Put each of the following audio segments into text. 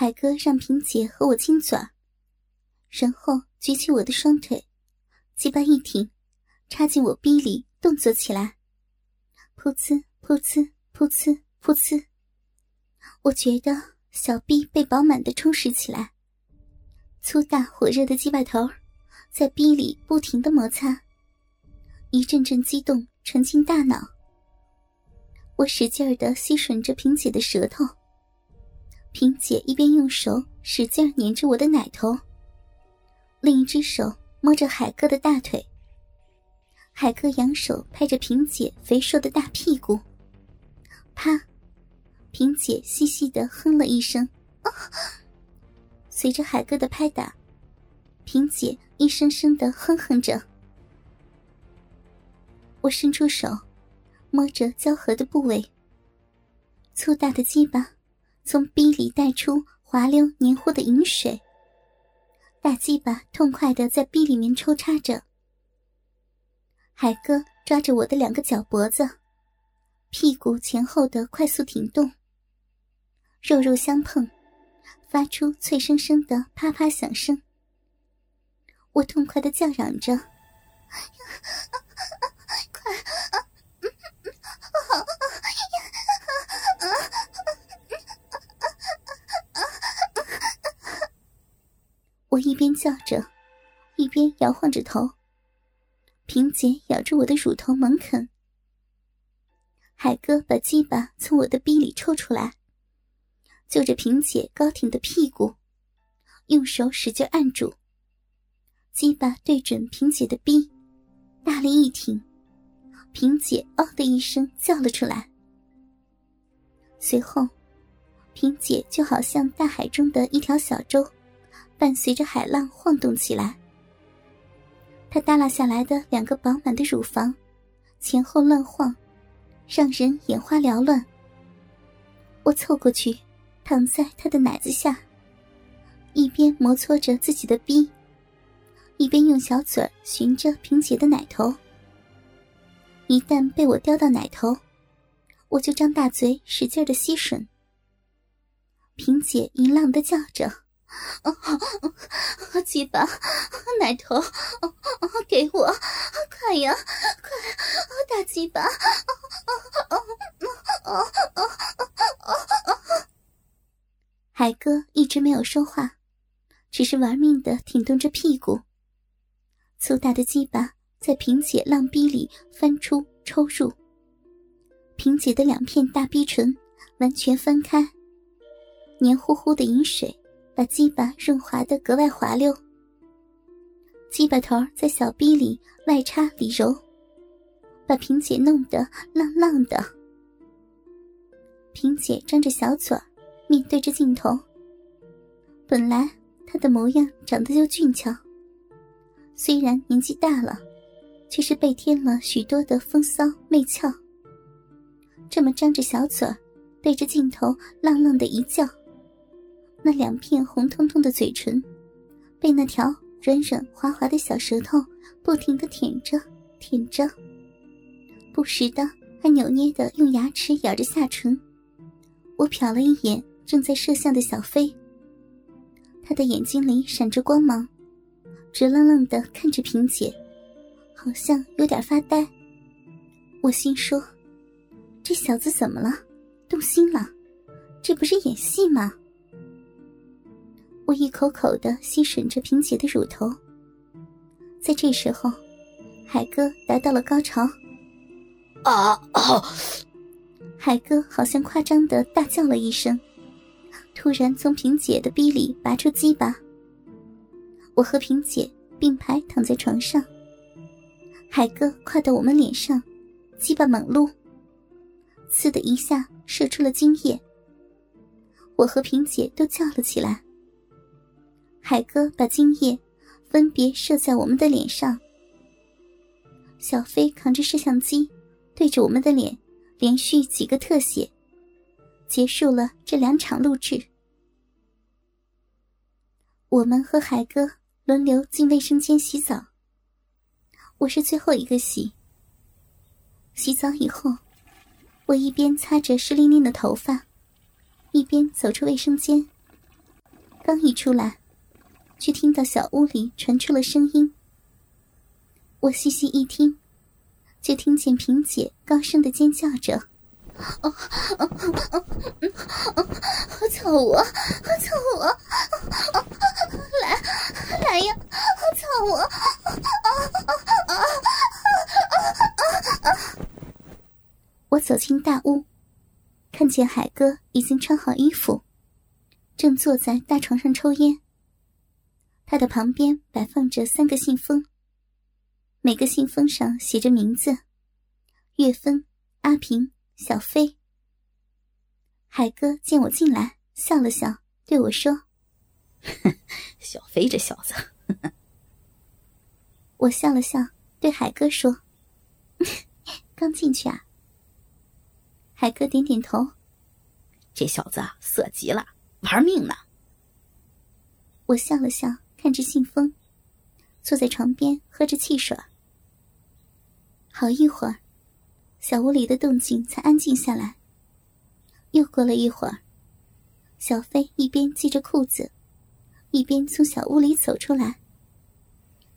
海哥让萍姐和我亲嘴，然后举起我的双腿，鸡巴一挺，插进我逼里，动作起来，噗呲噗呲噗呲噗呲。我觉得小逼被饱满的充实起来，粗大火热的鸡巴头在逼里不停的摩擦，一阵阵激动传进大脑。我使劲的吸吮着萍姐的舌头。萍姐一边用手使劲粘着我的奶头，另一只手摸着海哥的大腿。海哥扬手拍着萍姐肥硕的大屁股，啪！萍姐细细的哼了一声，随着海哥的拍打，萍姐一声声的哼哼着。我伸出手，摸着交合的部位，粗大的鸡巴。从逼里带出滑溜黏糊的饮水，大鸡巴痛快的在逼里面抽插着。海哥抓着我的两个脚脖子，屁股前后的快速挺动，肉肉相碰，发出脆生生的啪啪响声。我痛快的叫嚷着：“快！”我一边叫着，一边摇晃着头。萍姐咬住我的乳头猛啃。海哥把鸡巴从我的逼里抽出来，就着萍姐高挺的屁股，用手使劲按住。鸡巴对准萍姐的逼，大力一挺，萍姐“嗷”的一声叫了出来。随后，萍姐就好像大海中的一条小舟。伴随着海浪晃动起来，他耷拉下来的两个饱满的乳房前后乱晃，让人眼花缭乱。我凑过去，躺在他的奶子下，一边摩搓着自己的逼，一边用小嘴寻着萍姐的奶头。一旦被我叼到奶头，我就张大嘴使劲的吸吮。萍姐淫浪的叫着。哦，鸡巴，奶头，给我，快呀，快，大鸡巴，海哥一直没有说话，只是玩命的挺动着屁股。粗大的鸡巴在萍姐浪逼里翻出抽入，萍姐的两片大逼唇完全分开，黏糊糊的饮水。把鸡巴润滑的格外滑溜，鸡巴头在小臂里外插里揉，把萍姐弄得浪浪的。萍姐张着小嘴面对着镜头。本来她的模样长得就俊俏，虽然年纪大了，却是被添了许多的风骚媚俏。这么张着小嘴对着镜头浪浪的一叫。那两片红彤彤的嘴唇，被那条软软滑滑的小舌头不停的舔着舔着，不时的还扭捏的用牙齿咬着下唇。我瞟了一眼正在摄像的小飞，他的眼睛里闪着光芒，直愣愣的看着萍姐，好像有点发呆。我心说：这小子怎么了？动心了？这不是演戏吗？我一口口的吸吮着萍姐的乳头，在这时候，海哥达到了高潮。啊！海哥好像夸张的大叫了一声，突然从萍姐的逼里拔出鸡巴。我和萍姐并排躺在床上，海哥跨到我们脸上，鸡巴猛撸，呲的一下射出了精液。我和萍姐都叫了起来。海哥把精液分别射在我们的脸上，小飞扛着摄像机，对着我们的脸连续几个特写，结束了这两场录制。我们和海哥轮流进卫生间洗澡，我是最后一个洗。洗澡以后，我一边擦着湿淋淋的头发，一边走出卫生间。刚一出来，却听到小屋里传出了声音。我细细一听，就听见萍姐高声的尖叫着：“哦哦哦哦！操我！操我！来来呀！操我！啊啊啊啊啊！”我走进大屋，看见海哥已经穿好衣服。正坐在大床上抽烟，他的旁边摆放着三个信封，每个信封上写着名字：岳芬、阿平、小飞。海哥见我进来，笑了笑，对我说：“小飞这小子。”我笑了笑，对海哥说：“ 刚进去啊。”海哥点点头：“这小子色极了。”玩命呢！我笑了笑，看着信封，坐在床边喝着汽水。好一会儿，小屋里的动静才安静下来。又过了一会儿，小飞一边系着裤子，一边从小屋里走出来，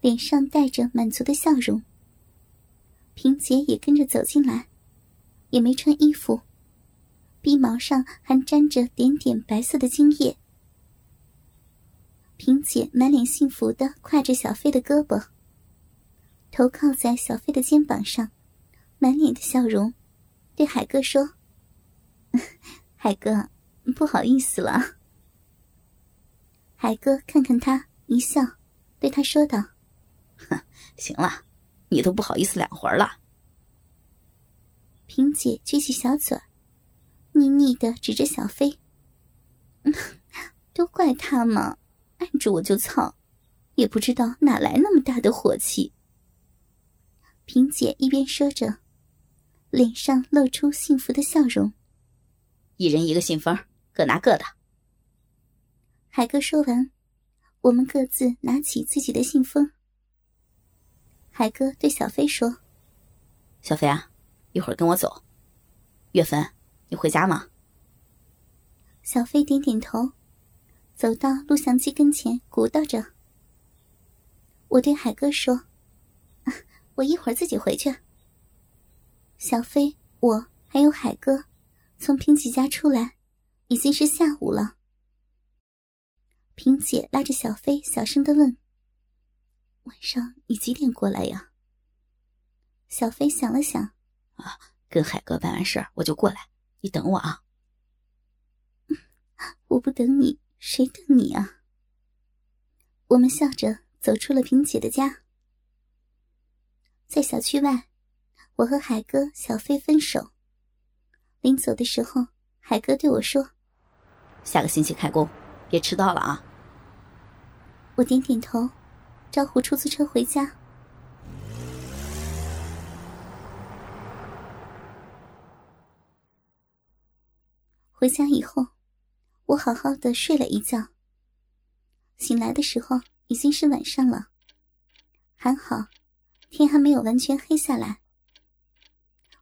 脸上带着满足的笑容。萍姐也跟着走进来，也没穿衣服。鼻毛上还沾着点点白色的精液。萍姐满脸幸福的挎着小飞的胳膊，头靠在小飞的肩膀上，满脸的笑容，对海哥说：“ 海哥，不好意思了。”海哥看看他，一笑，对他说道：“哼，行了，你都不好意思两回了。”萍姐撅起小嘴。腻腻的指着小飞，都怪他嘛，按着我就操，也不知道哪来那么大的火气。萍姐一边说着，脸上露出幸福的笑容。一人一个信封，各拿各的。海哥说完，我们各自拿起自己的信封。海哥对小飞说：“小飞啊，一会儿跟我走，月芬。”你回家吗？小飞点点头，走到录像机跟前，鼓捣着。我对海哥说：“我一会儿自己回去。”小飞，我还有海哥，从萍姐家出来，已经是下午了。萍姐拉着小飞，小声的问：“晚上你几点过来呀？”小飞想了想：“啊，跟海哥办完事儿，我就过来。”你等我啊！我不等你，谁等你啊？我们笑着走出了萍姐的家，在小区外，我和海哥、小飞分手。临走的时候，海哥对我说：“下个星期开工，别迟到了啊！”我点点头，招呼出租车回家。回家以后，我好好的睡了一觉。醒来的时候已经是晚上了，还好天还没有完全黑下来。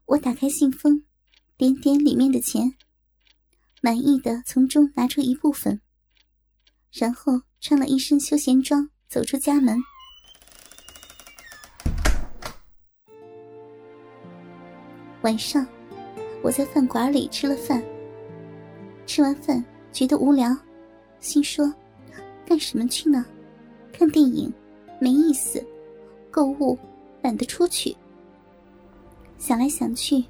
我打开信封，点点里面的钱，满意的从中拿出一部分，然后穿了一身休闲装走出家门。晚上，我在饭馆里吃了饭。吃完饭觉得无聊，心说：“干什么去呢？看电影没意思，购物懒得出去。”想来想去，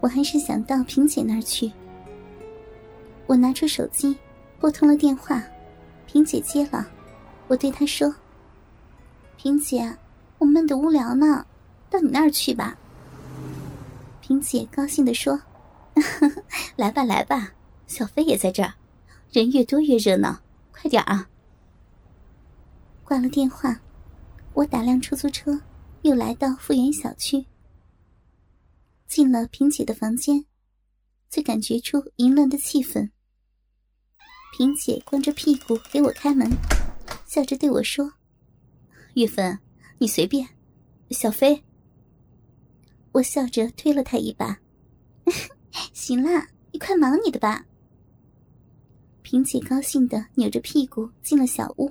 我还是想到萍姐那儿去。我拿出手机拨通了电话，萍姐接了，我对她说：“萍姐，我闷得无聊呢，到你那儿去吧。”萍姐高兴地说：“ 来吧，来吧。”小飞也在这儿，人越多越热闹，快点啊！挂了电话，我打辆出租车，又来到富源小区。进了萍姐的房间，就感觉出淫乱的气氛。萍姐光着屁股给我开门，笑着对我说：“玉芬，你随便。”小飞，我笑着推了他一把：“ 行啦，你快忙你的吧。”萍姐高兴的扭着屁股进了小屋。